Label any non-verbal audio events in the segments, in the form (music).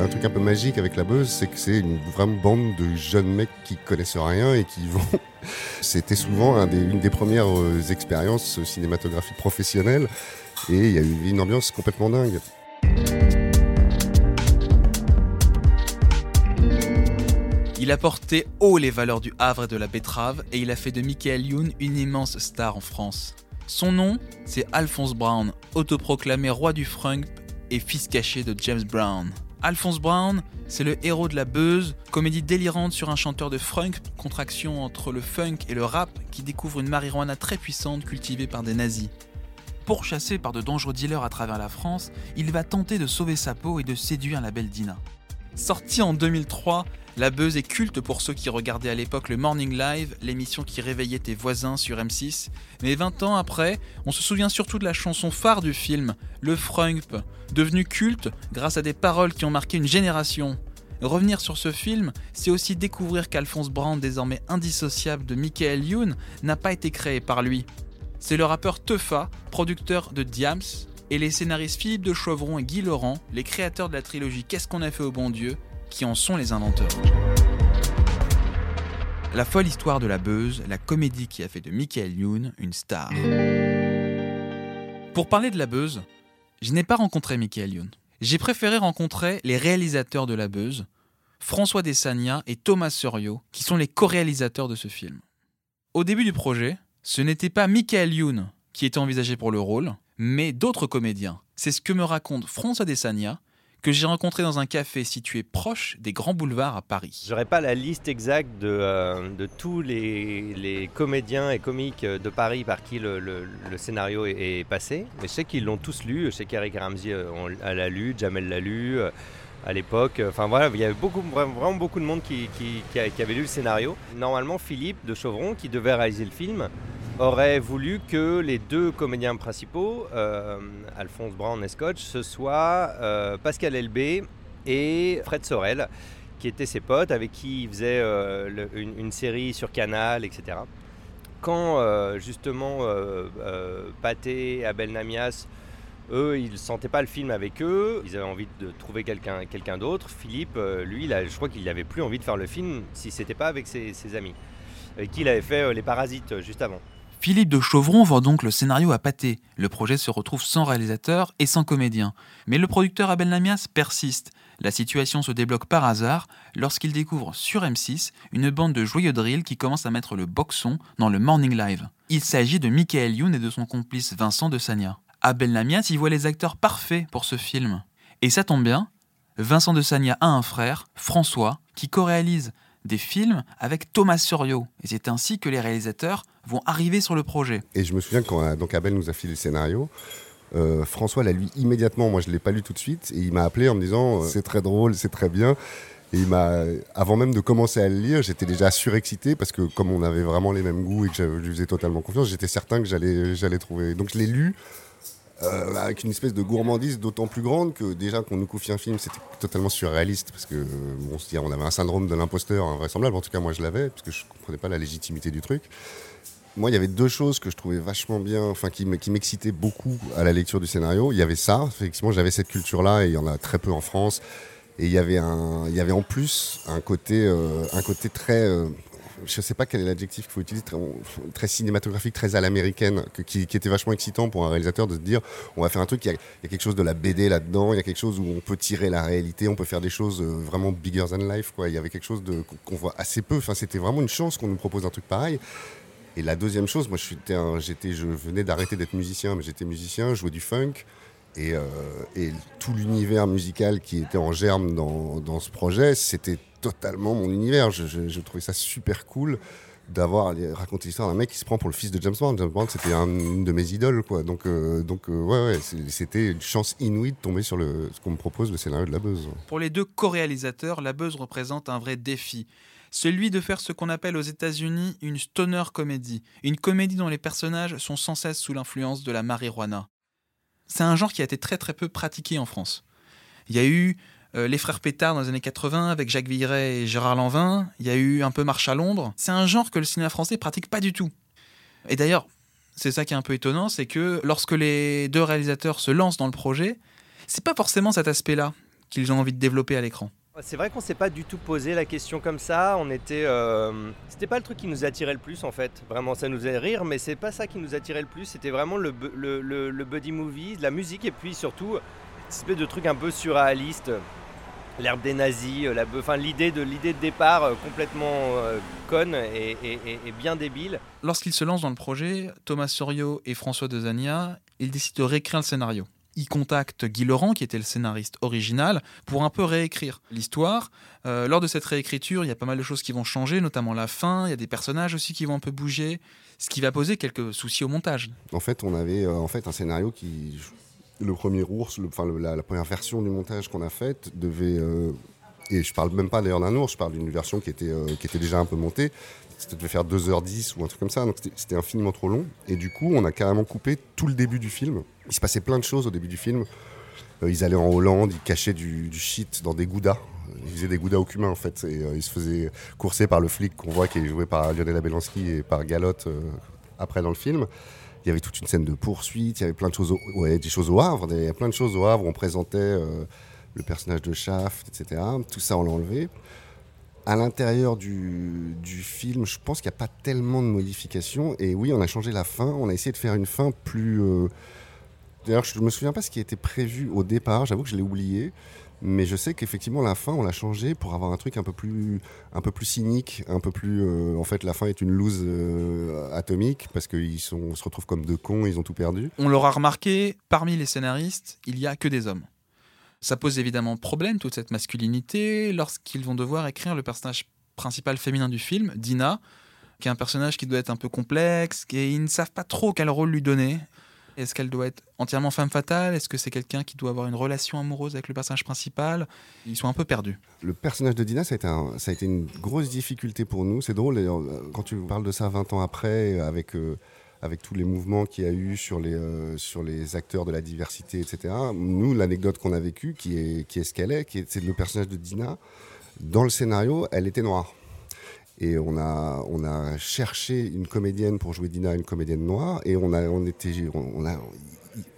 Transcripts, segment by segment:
un truc un peu magique avec la buzz, c'est que c'est une vraie bande de jeunes mecs qui connaissent rien et qui (laughs) vont. C'était souvent une des premières euh, expériences cinématographiques professionnelles et il y a eu une ambiance complètement dingue. Il a porté haut les valeurs du Havre et de la betterave et il a fait de Michael Youn une immense star en France. Son nom, c'est Alphonse Brown, autoproclamé roi du frunk et fils caché de James Brown. Alphonse Brown, c'est le héros de la buzz, comédie délirante sur un chanteur de funk, contraction entre le funk et le rap, qui découvre une marijuana très puissante cultivée par des nazis. Pourchassé par de dangereux dealers à travers la France, il va tenter de sauver sa peau et de séduire la belle Dina. Sorti en 2003, la buzz est culte pour ceux qui regardaient à l'époque le Morning Live, l'émission qui réveillait tes voisins sur M6. Mais 20 ans après, on se souvient surtout de la chanson phare du film, le Frump, devenu culte grâce à des paroles qui ont marqué une génération. Revenir sur ce film, c'est aussi découvrir qu'Alphonse Brand, désormais indissociable de Michael Youn, n'a pas été créé par lui. C'est le rappeur Teufa, producteur de Diams, et les scénaristes Philippe de Chauvron et Guy Laurent, les créateurs de la trilogie Qu'est-ce qu'on a fait au bon Dieu, qui en sont les inventeurs. La folle histoire de la Beuse, la comédie qui a fait de Michael Youn une star. Pour parler de la Beuse, je n'ai pas rencontré Michael Youn. J'ai préféré rencontrer les réalisateurs de la Beuse, François Desagna et Thomas Sorio, qui sont les co-réalisateurs de ce film. Au début du projet, ce n'était pas Michael Youn qui était envisagé pour le rôle, mais d'autres comédiens. C'est ce que me raconte François Desagna, que j'ai rencontré dans un café situé proche des grands boulevards à Paris. J'aurais pas la liste exacte de, euh, tous les, comédiens et comiques de Paris par qui le, scénario est, passé, mais je sais qu'ils l'ont tous lu. Je sais qu'Eric Ramsey euh, l'a lu, Jamel l'a lu. Euh, à l'époque, enfin voilà, il y avait vraiment beaucoup de monde qui, avait lu le scénario. Normalement, Philippe de Chauvron, qui devait réaliser le film, aurait voulu que les deux comédiens principaux, euh, Alphonse Brown et Scotch, ce soient euh, Pascal Elbé et Fred Sorel, qui étaient ses potes, avec qui il faisait euh, une, série sur Canal, etc. Quand justement Pathé Abel Namias, eux, ils ne sentaient pas le film avec eux, ils avaient envie de trouver quelqu'un quelqu'un d'autre. Philippe, lui, je crois qu'il n'avait plus envie de faire le film si c'était pas avec ses, ses amis, avec qui il avait fait Les Parasites juste avant. Philippe de Chauvron vend donc le scénario à Pâté. Le projet se retrouve sans réalisateur et sans comédien. Mais le producteur Abel Namias persiste. La situation se débloque par hasard lorsqu'il découvre sur M6 une bande de joyeux drill qui commence à mettre le boxon dans le Morning Live. Il s'agit de Michael Youn et de son complice Vincent de Sagna. Abel Namias y voit les acteurs parfaits pour ce film. Et ça tombe bien, Vincent de Sagna a un frère, François, qui co-réalise des films avec Thomas Sorio. Et c'est ainsi que les réalisateurs vont arriver sur le projet. Et je me souviens quand euh, Abel nous a filé le scénario, euh, François l'a lu immédiatement. Moi, je ne l'ai pas lu tout de suite. Et il m'a appelé en me disant euh, C'est très drôle, c'est très bien. Et il avant même de commencer à le lire, j'étais déjà surexcité parce que comme on avait vraiment les mêmes goûts et que je lui faisais totalement confiance, j'étais certain que j'allais, j'allais trouver. Donc je l'ai lu euh, avec une espèce de gourmandise d'autant plus grande que déjà qu'on nous confie un film, c'était totalement surréaliste parce que on, on avait un syndrome de l'imposteur invraisemblable. En tout cas, moi, je l'avais parce que je comprenais pas la légitimité du truc. Moi, il y avait deux choses que je trouvais vachement bien, enfin qui m'excitaient beaucoup à la lecture du scénario. Il y avait ça, effectivement, j'avais cette culture-là et il y en a très peu en France. Et il y avait un, il y avait en plus un côté, euh, un côté très, euh, je ne sais pas quel est l'adjectif qu'il faut utiliser, très, cinématographique, très à l'américaine, qui, était vachement excitant pour un réalisateur de se dire on va faire un truc, il y, a, quelque chose de la BD là-dedans, il y a quelque chose où on peut tirer la réalité, on peut faire des choses euh, vraiment bigger than life. Il y avait quelque chose qu'on voit assez peu. Enfin, c'était vraiment une chance qu'on nous propose un truc pareil. Et la deuxième chose, moi, j'étais, je venais d'arrêter d'être musicien, mais j'étais musicien, jouais du funk. Et, euh, et tout l'univers musical qui était en germe dans, dans ce projet, c'était totalement mon univers. Je, trouvais ça super cool d'avoir raconté l'histoire d'un mec qui se prend pour le fils de James Bond. James Bond, c'était une de mes idoles, quoi. Donc, euh, donc euh, ouais, ouais c'était une chance inouïe de tomber sur ce qu'on me propose, le scénario de La Buzz. Pour les deux co-réalisateurs, La Buzz représente un vrai défi. Celui de faire ce qu'on appelle aux États-Unis une stoner comédie, une comédie dont les personnages sont sans cesse sous l'influence de la marijuana. C'est un genre qui a été très très peu pratiqué en France. Il y a eu euh, les frères Pétard dans les années 80 avec Jacques Villeray et Gérard Lanvin. Il y a eu un peu Marche à Londres. C'est un genre que le cinéma français pratique pas du tout. Et d'ailleurs, c'est ça qui est un peu étonnant, c'est que lorsque les deux réalisateurs se lancent dans le projet, c'est pas forcément cet aspect-là qu'ils ont envie de développer à l'écran c'est vrai qu'on s'est pas du tout posé la question comme ça. On était, euh, c'était pas le truc qui nous attirait le plus en fait. Vraiment, ça nous faisait rire, mais c'est pas ça qui nous attirait le plus. C'était vraiment le, buddy movie, la musique et puis surtout, cette espèce de truc un peu surréaliste. L'herbe des nazis, la, enfin l'idée de l'idée de départ euh, complètement euh, conne et, et, bien débile. Lorsqu'ils se lancent dans le projet, Thomas Sorio et François Dezania, ils décident de réécrire le scénario il contacte Guy Laurent, qui était le scénariste original, pour un peu réécrire l'histoire. Euh, lors de cette réécriture, il y a pas mal de choses qui vont changer, notamment la fin, il y a des personnages aussi qui vont un peu bouger, ce qui va poser quelques soucis au montage. En fait, on avait euh, en fait un scénario qui... Le premier ours, enfin la, première version du montage qu'on a faite devait... Euh, et je parle même pas d'ailleurs d'un ours, je parle d'une version qui était, qui était déjà un peu montée, c'était devait faire 2h10 ou un truc comme ça, donc c'était infiniment trop long. Et du coup, on a carrément coupé tout le début du film. Il se passait plein de choses au début du film. Euh, ils allaient en Hollande, ils cachaient du, shit dans des goudas. Ils faisaient des goudas au cumin en fait. Et euh, ils se faisaient courser par le flic qu'on voit qui est joué par Lionel Abelansky et par Galotte euh, après dans le film. Il y avait toute une scène de poursuite, il y avait plein de choses au, ouais, des choses au Havre, il y a plein de choses au Havre. On présentait le personnage de Shaft, etc. Tout ça on l'a enlevé à l'intérieur du, film, je pense qu'il n'y a pas tellement de modifications. Et oui, on a changé la fin. On a essayé de faire une fin plus. Euh, d'ailleurs, je ne me souviens pas ce qui était prévu au départ. J'avoue que je l'ai oublié. Mais je sais qu'effectivement, la fin, on l'a changé pour avoir un truc un peu plus, un peu plus cynique, un peu plus. Euh, en fait, la fin est une loose euh, atomique parce qu'ils se retrouvent comme deux cons, ils ont tout perdu. On l'aura remarqué, parmi les scénaristes, il n'y a que des hommes. Ça pose évidemment problème, toute cette masculinité, lorsqu'ils vont devoir écrire le personnage principal féminin du film, Dina, qui est un personnage qui doit être un peu complexe, et ils ne savent pas trop quel rôle lui donner. Est-ce qu'elle doit être entièrement femme fatale? Est-ce que c'est quelqu'un qui doit avoir une relation amoureuse avec le personnage principal? Ils sont un peu perdus. Le personnage de Dina, ça a été, été une grosse difficulté pour nous. C'est drôle, quand tu parles de ça 20 ans après, avec... Euh, avec tous les mouvements qu'il y a eu sur les, euh, sur les acteurs de la diversité, etc. Nous, l'anecdote qu'on a vécue, qui est, qui est ce qu'elle est, c'est le personnage de Dina, dans le scénario, elle était noire. Et on a, on a cherché une comédienne pour jouer Dina, une comédienne noire, et on a, on était, on a,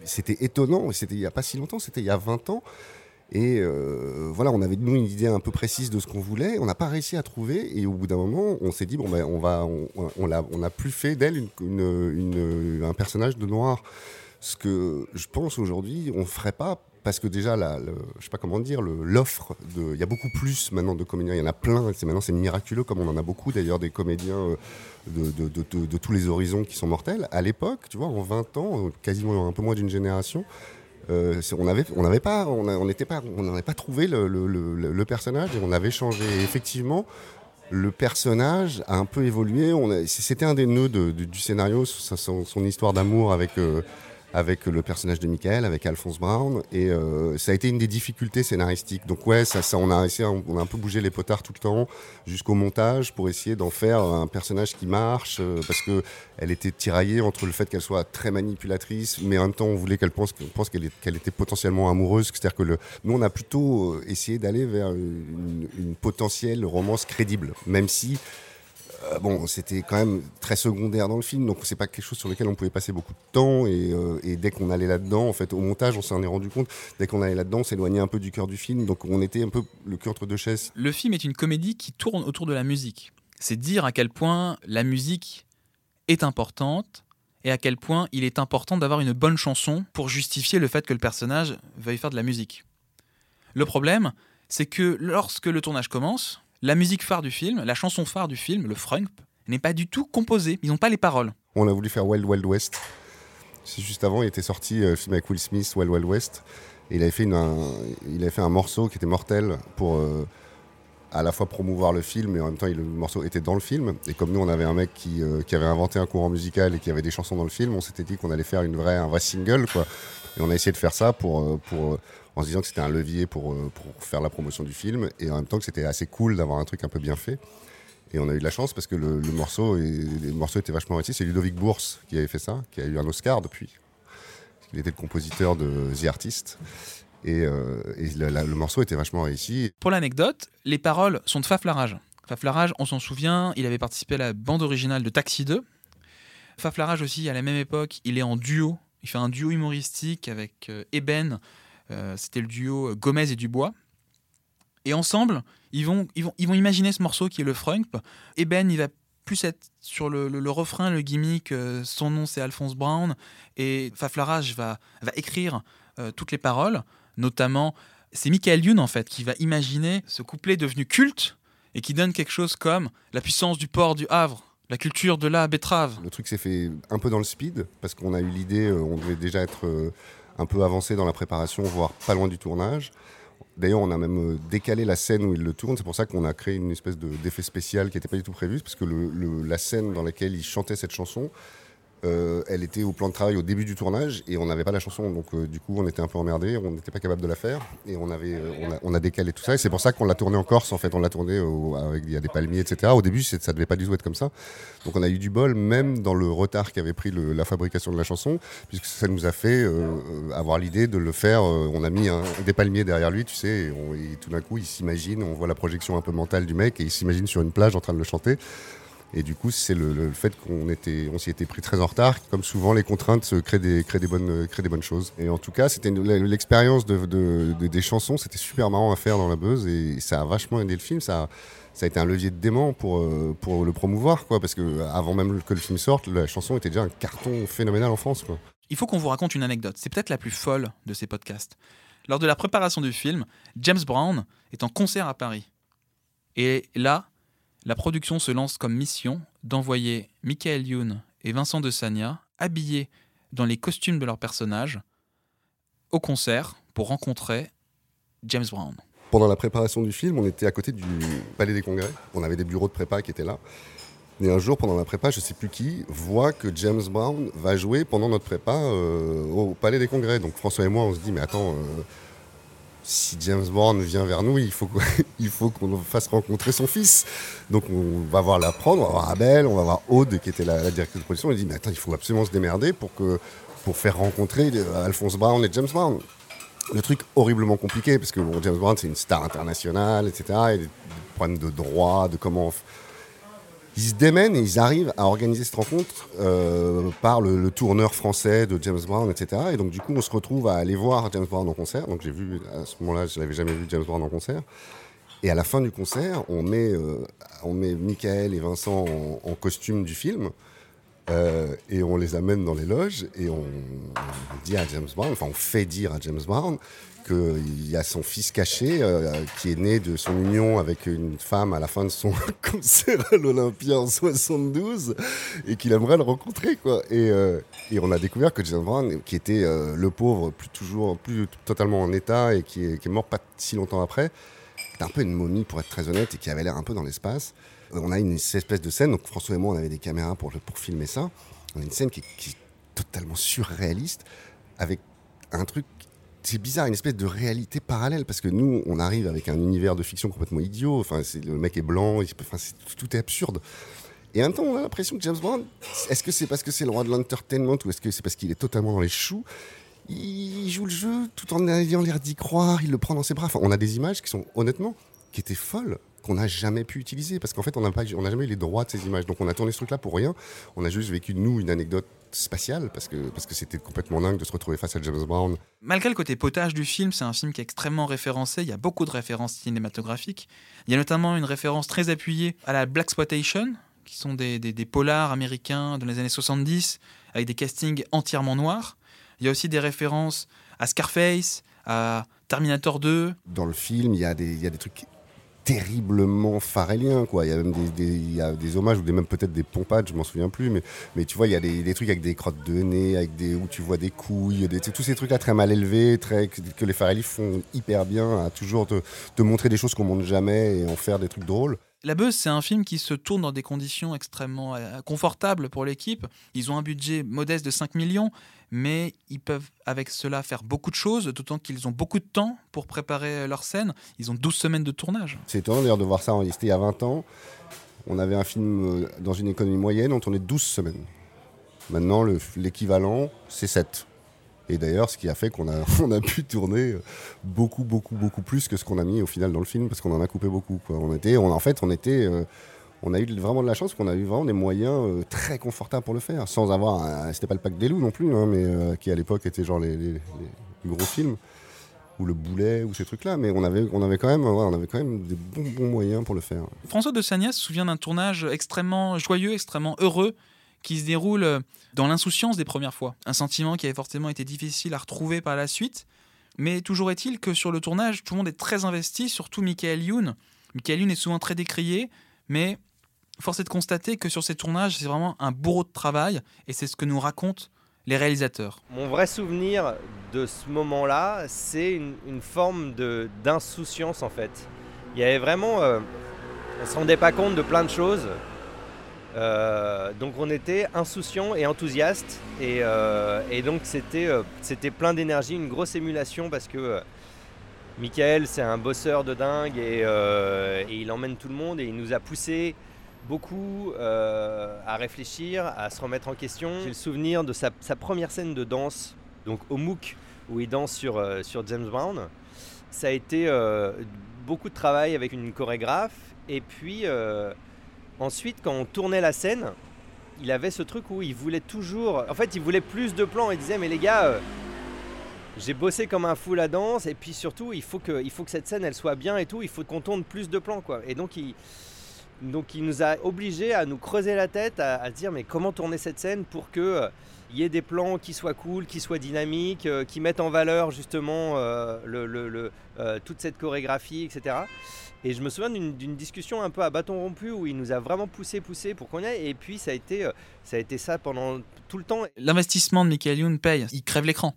c'était étonnant, c'était il n'y a pas si longtemps, c'était il y a 20 ans. Et euh, voilà, on avait nous une idée un peu précise de ce qu'on voulait. On n'a pas réussi à trouver. Et au bout d'un moment, on s'est dit bon ben on va, on, on, plus fait d'elle une, un personnage de noir. Ce que je pense aujourd'hui, on ferait pas parce que déjà, la, le, je sais pas comment dire, l'offre il y a beaucoup plus maintenant de comédiens. Il y en a plein. C'est maintenant c'est miraculeux comme on en a beaucoup d'ailleurs des comédiens euh, de, tous les horizons qui sont mortels. À l'époque, tu vois, en 20 ans, quasiment un peu moins d'une génération euh, on n'avait pas, on n'était pas, on n'avait pas trouvé le, personnage et on avait changé. effectivement, le personnage a un peu évolué. C'était un des nœuds du scénario, son, histoire d'amour avec euh, avec le personnage de Michael, avec Alphonse Brown, et euh, ça a été une des difficultés scénaristiques. Donc ouais, ça, ça, on a essayé, on a un peu bougé les potards tout le temps jusqu'au montage pour essayer d'en faire un personnage qui marche, euh, parce que elle était tiraillée entre le fait qu'elle soit très manipulatrice, mais en même temps on voulait qu'elle pense, pense qu'elle, qu'elle était potentiellement amoureuse. C'est-à-dire que le, nous on a plutôt euh, essayé d'aller vers une, une potentielle romance crédible, même si euh, bon, c'était quand même très secondaire dans le film, donc c'est pas quelque chose sur lequel on pouvait passer beaucoup de temps. Et, euh, dès qu'on allait là-dedans, en fait, au montage, on s'en est rendu compte. Dès qu'on allait là-dedans, on s'éloignait un peu du cœur du film, donc on était un peu le cul entre deux chaises. Le film est une comédie qui tourne autour de la musique. C'est dire à quel point la musique est importante et à quel point il est important d'avoir une bonne chanson pour justifier le fait que le personnage veuille faire de la musique. Le problème, c'est que lorsque le tournage commence, la musique phare du film, la chanson phare du film, le frunk, n'est pas du tout composée. Ils n'ont pas les paroles. On a voulu faire Wild Wild West. C'est juste avant, il était sorti euh, film avec Will Smith, Wild Wild West. Il avait fait, un, morceau qui était mortel pour euh, à la fois promouvoir le film et en même temps le morceau était dans le film. Et comme nous, on avait un mec qui, euh, qui avait inventé un courant musical et qui avait des chansons dans le film, on s'était dit qu'on allait faire une vraie, un vrai single. Et on a essayé de faire ça pour, pour en se disant que c'était un levier pour, euh, pour faire la promotion du film et en même temps que c'était assez cool d'avoir un truc un peu bien fait. Et on a eu de la chance parce que le, morceau, et, le morceau était vachement réussi. C'est Ludovic Bourse qui avait fait ça, qui a eu un Oscar depuis. Il était le compositeur de The Artist. Et, euh, le, morceau était vachement réussi. Pour l'anecdote, les paroles sont de Faflarage. Faflarage, on s'en souvient, il avait participé à la bande originale de Taxi 2. Faflarage aussi, à la même époque, il est en duo. Il fait un duo humoristique avec euh, Eben Euh, C'était le duo Gomez et Dubois. Et ensemble, ils vont, ils, vont, ils vont imaginer ce morceau qui est le frunk. Et Ben, il va plus être sur le, le- refrain, le gimmick. euh, son nom, c'est Alphonse Brown. Et Faflarage va, va écrire euh, toutes les paroles. Notamment, c'est Michael Youn, en fait, qui va imaginer ce couplet devenu culte et qui donne quelque chose comme la puissance du port du Havre, la culture de la betterave. Le truc s'est fait un peu dans le speed, parce qu'on a eu l'idée, euh, on devait déjà être euh, un peu avancé dans la préparation, voire pas loin du tournage. D'ailleurs, on a même euh, décalé la scène où il le tourne. C'est pour ça qu'on a créé une espèce de- d'effet spécial qui n'était pas du tout prévu, parce que la scène dans laquelle il chantait cette chanson, euh, elle était au plan de travail au début du tournage et on n'avait pas la chanson. Donc, euh, du coup, on était un peu emmerdé, on n'était pas capable de la faire et on, avait, euh, on, a, on a décalé tout ça. Et c'est pour ça qu'on l'a tourné en Corse, en fait. On l'a tourné au- avec il y a des palmiers, etc. Au début, ça devait pas du tout être comme ça. Donc, on a eu du bol, même dans le retard qu'avait pris le- la fabrication de la chanson, puisque ça nous a fait euh, avoir l'idée de le faire. euh, on a mis des palmiers derrière lui, tu sais, et, on- et tout d'un coup, il s'imagine, on voit la projection un peu mentale du mec, et il s'imagine sur une plage en train de le chanter. Et du coup, c'est le, fait qu'on s'y était pris très en retard. Comme souvent, les contraintes créent des, bonnes, choses. Et en tout cas, c'était l'expérience de, de- de- des chansons. C'était super marrant à faire dans la buzz et ça a vachement aidé le film. Ça, a- été un levier de dément pour, euh, le promouvoir. Parce que euh, avant même que le film sorte, la chanson était déjà un carton phénoménal en France. Il faut qu'on vous raconte une anecdote. C'est peut-être la plus folle de ces podcasts. Lors de la préparation du film, James Brown est en concert à Paris. Et là, la production se lance comme mission d'envoyer Michael Youn et Vincent de Sagna, habillés dans les costumes de leurs personnages, au concert pour rencontrer James Brown. Pendant la préparation du film, on était à côté du Palais des Congrès. On avait des bureaux de prépa qui étaient là. Et un jour, pendant la prépa, je sais plus qui, voit que James Brown va jouer pendant notre prépa euh, au Palais des Congrès. Donc François et moi, on se dit, mais attends, euh, si James Brown vient vers nous, (laughs) il faut qu'on fasse rencontrer son fils. Donc on va voir la prendre, on va voir Abel, on va voir Aude, qui était la, la directrice de production. On lui dit, mais attends, il faut absolument se démerder pour, faire rencontrer euh, Alphonse Brown et James Brown le truc horriblement compliqué, parce que James Brown, c'est une star internationale, etc. Il y a des problèmes de droit, de comment. Ils se démènent et ils arrivent à organiser cette rencontre euh, par le, le tourneur français de James Brown, etc. Et donc, du coup, on se retrouve à aller voir James Brown en concert. Donc, j'ai vu, à ce moment-là, je n'avais jamais vu James Brown en concert. Et à la fin du concert, on met, euh, on met Michael et Vincent en, en costume du film. Euh, et on les amène dans les loges et on, dit à James Brown, enfin on fait dire à James Brown qu'il y a son fils caché euh, qui est né de son union avec une femme à la fin de son (laughs) concert à l'Olympia en 72 et qu'il aimerait le rencontrer quoi. Et, euh, et on a découvert que James Brown, qui était le pauvre, plus toujours plus totalement en état et qui est, qui est mort pas si longtemps après, était un peu une momie pour être très honnête et qui avait l'air un peu dans l'espace. On a une espèce de scène, donc François et moi on avait des caméras pour, pour filmer ça. On a une scène qui est, totalement surréaliste avec un truc, c'est bizarre, une espèce de réalité parallèle parce que nous on arrive avec un univers de fiction complètement idiot. Enfin, le mec est blanc, enfin, tout est absurde. Et en même temps, on a l'impression que James Brown, est-ce que c'est parce que c'est le roi de l'entertainment ou est-ce que c'est parce qu'il est totalement dans les choux Il joue le jeu tout en ayant l'air d'y croire, il le prend dans ses bras. Enfin, on a des images qui sont honnêtement, qui étaient folles, qu'on n'a jamais pu utiliser parce qu'en fait, on n'a pas, on n'a jamais eu les droits de ces images. Donc, on a tourné ce truc-là pour rien. On a juste vécu nous une anecdote spatiale parce que parce que c'était complètement dingue de se retrouver face à James Brown. Malgré le côté potage du film, c'est un film qui est extrêmement référencé. Il y a beaucoup de références cinématographiques. Il y a notamment une référence très appuyée à la Black Exploitation, qui sont des, des- des polars américains dans les années 70, avec des castings entièrement noirs. Il y a aussi des références à Scarface, à Terminator 2. Dans le film, il y a des, il y a des trucs terriblement pharéliens quoi il y a même des, il y a des hommages ou des même peut-être des pompades je m'en souviens plus mais mais tu vois il y a des, des trucs avec des crottes de nez avec des où tu vois des couilles tous ces trucs là très mal élevés très que, les Farrelly font hyper bien à toujours te, te montrer des choses qu'on montre jamais et en faire des trucs drôles La Buzz, c'est un film qui se tourne dans des conditions extrêmement euh, confortables pour l'équipe. Ils ont un budget modeste de 5 millions, mais ils peuvent avec cela faire beaucoup de choses, d'autant qu'ils ont beaucoup de temps pour préparer leur scène. Ils ont 12 semaines de tournage. c'est étonnant d'ailleurs de voir ça c'était il y a 20 ans on avait un film euh, dans une économie moyenne on tournait 12 semaines maintenant le- l'équivalent c'est 7 Et d'ailleurs, ce qui a fait qu'on a, (laughs) pu tourner beaucoup, beaucoup, beaucoup plus que ce qu'on a mis au final dans le film, parce qu'on en a coupé beaucoup. On était, en fait, on était, euh, on a eu vraiment de la chance, qu'on a eu vraiment des moyens euh, très confortables pour le faire, sans avoir, c'était pas le pack des loups non plus, hein, mais euh, qui à l'époque était genre les, gros films. ou le boulet ou ces trucs-là, mais on avait, on avait quand même, on avait quand même des bons, bons moyens pour le faire. François de Sagnas se souvient d'un tournage extrêmement joyeux, extrêmement heureux, qui se déroule dans l'insouciance des premières fois. Un sentiment qui avait forcément été difficile à retrouver par la suite. Mais toujours est-il que sur le tournage, tout le monde est très investi, surtout Michael Youn. Michael Youn est souvent très décrié, mais force est de constater que sur ces tournages, c'est vraiment un bourreau de travail, et c'est ce que nous racontent les réalisateurs. Mon vrai souvenir de ce moment-là, c'est une, forme d'insouciance en fait. Il y avait vraiment... Euh, on ne se rendait pas compte de plein de choses. Euh, donc on était insouciants et enthousiastes et, euh, donc c'était plein d'énergie, une grosse émulation parce que Michael c'est un bosseur de dingue et, et, il emmène tout le monde et il nous a poussé beaucoup euh, à réfléchir, à se remettre en question. J'ai le souvenir de sa, première scène de danse, donc au MOOC, où il danse sur, euh, sur James Brown. Ça a été euh, beaucoup de travail avec une chorégraphe. Et puis ensuite, quand on tournait la scène, il avait ce truc où il voulait toujours. En fait, il voulait plus de plans. Il disait Mais les gars, j'ai bossé comme un fou la danse. Et puis surtout, il faut que, il faut que cette scène elle soit bien et tout. Il faut qu'on tourne plus de plans. quoi. Et donc, il donc il nous a obligés à nous creuser la tête, à, se dire mais comment tourner cette scène pour que euh, y ait des plans qui soient cool, qui soient dynamiques, euh, qui mettent en valeur justement euh, toute cette chorégraphie, etc. Et je me souviens d'une discussion un peu à bâton rompu où il nous a vraiment poussé, poussé pour qu'on y aille. Et puis ça a été, ça, a été ça pendant tout le temps. L'investissement de Michael Youn paye, il crève l'écran.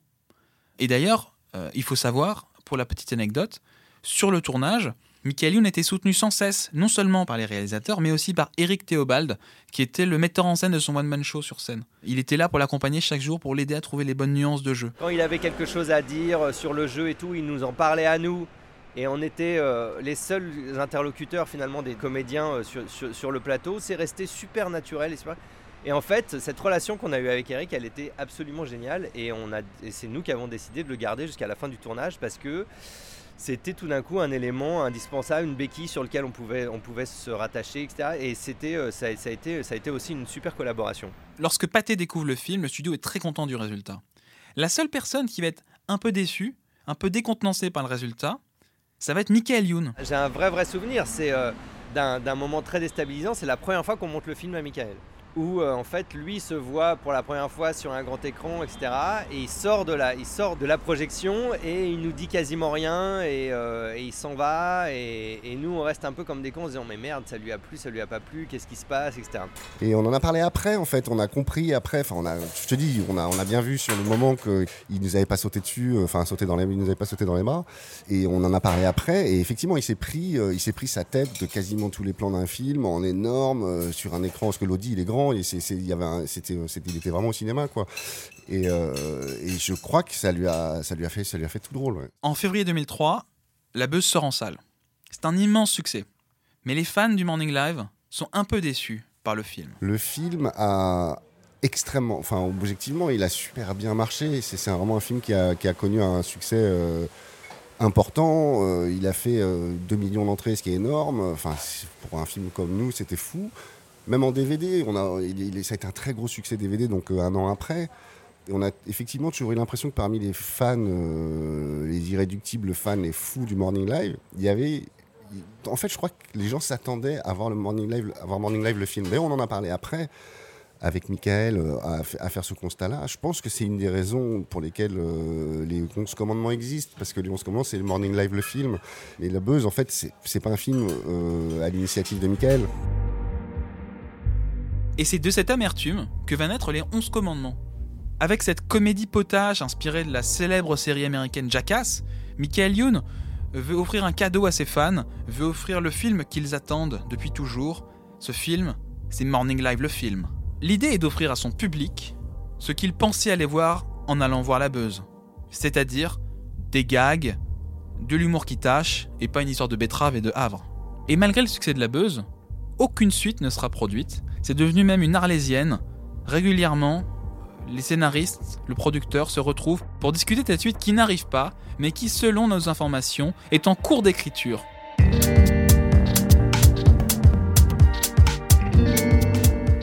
Et d'ailleurs, il faut savoir, pour la petite anecdote, sur le tournage, Michael Youn était soutenu sans cesse, non seulement par les réalisateurs, mais aussi par Eric Théobald, qui était le metteur en scène de son one-man show sur scène. Il était là pour l'accompagner chaque jour, pour l'aider à trouver les bonnes nuances de jeu. Quand il avait quelque chose à dire euh, sur le jeu et tout, il nous en parlait à nous. Et on était euh, les seuls interlocuteurs finalement des comédiens euh, sur, le plateau. C'est resté super naturel. Et, en fait, cette relation qu'on a eue avec Eric, elle était absolument géniale. Et, et c'est nous qui avons décidé de le garder jusqu'à la fin du tournage parce que c'était tout d'un coup un élément indispensable, une béquille sur lequel on pouvait, on pouvait se rattacher, etc. Et c'était, euh, ça, a été, ça a été aussi une super collaboration. Lorsque Pathé découvre le film, le studio est très content du résultat. La seule personne qui va être un peu déçue, un peu décontenancée par le résultat, ça va être Michael Youn. J'ai un vrai vrai souvenir, c'est euh, d'un moment très déstabilisant, c'est la première fois qu'on monte le film à Michael où euh, en fait lui se voit pour la première fois sur un grand écran, etc. Et il sort de la, il sort de la projection et il nous dit quasiment rien et, euh, il s'en va et, nous on reste un peu comme des cons en disant mais merde ça lui a plu, ça lui a pas plu, qu'est-ce qui se passe, etc. Et on en a parlé après en fait, on a compris après, enfin on a, je te dis, on a, on a bien vu sur le moment qu'il nous avait pas sauté dessus, euh, enfin sauté dans les, il nous avait pas sauté dans les bras et on en a parlé après et effectivement il s'est pris, il s'est pris sa tête de quasiment tous les plans d'un film en énorme sur un écran parce que l'Audi il est grand et il y avait c'était, il était vraiment au cinéma quoi. Et, euh, et, je crois que ça lui a, ça lui a fait, ça lui a fait tout drôle. En février 2003, La Buzz sort en salle. C'est un immense succès, mais les fans du Morning Live sont un peu déçus par le film. Le film a extrêmement, enfin objectivement, il a super bien marché. C'est, vraiment un film qui a, qui a connu un succès. Euh, important. Euh, il a fait 2 millions d'entrées, ce qui est énorme. Enfin, pour un film comme nous, c'était fou. Même en DVD, ça a été un très gros succès DVD, donc euh, un an après. on a effectivement toujours eu l'impression que parmi les fans, euh, les irréductibles fans, les fous du Morning Live, il y avait. En fait, je crois que les gens s'attendaient à voir le Morning Live, à voir Morning Live le film. D'ailleurs, on en a parlé après avec Michael euh, à, faire ce constat-là. Je pense que c'est une des raisons pour lesquelles les 11 commandements existent, parce que les 11 commandements, c'est le Morning Live, le film. Et La Buzz, en fait, c'est pas un film à l'initiative de Michael. Et c'est de cette amertume que va naître les 11 commandements. Avec cette comédie potage inspirée de la célèbre série américaine Jackass, Michael Youn veut offrir un cadeau à ses fans, veut offrir le film qu'ils attendent depuis toujours. Ce film, c'est Morning Live le film. L'idée est d'offrir à son public ce qu'il pensait aller voir en allant voir la buzz. C'est-à-dire des gags, de l'humour qui tâche et pas une histoire de betterave et de havre. Et malgré le succès de la buzz, aucune suite ne sera produite. C'est devenu même une arlésienne. Régulièrement, les scénaristes, le producteur se retrouvent pour discuter de cette suite qui n'arrive pas, mais qui, selon nos informations, est en cours d'écriture.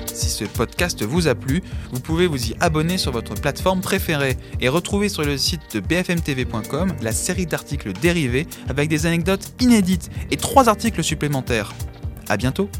Si ce podcast vous a plu, vous pouvez vous y abonner sur votre plateforme préférée et retrouver sur le site de bfmtv.com la série d'articles dérivés avec des anecdotes inédites et trois articles supplémentaires. A bientôt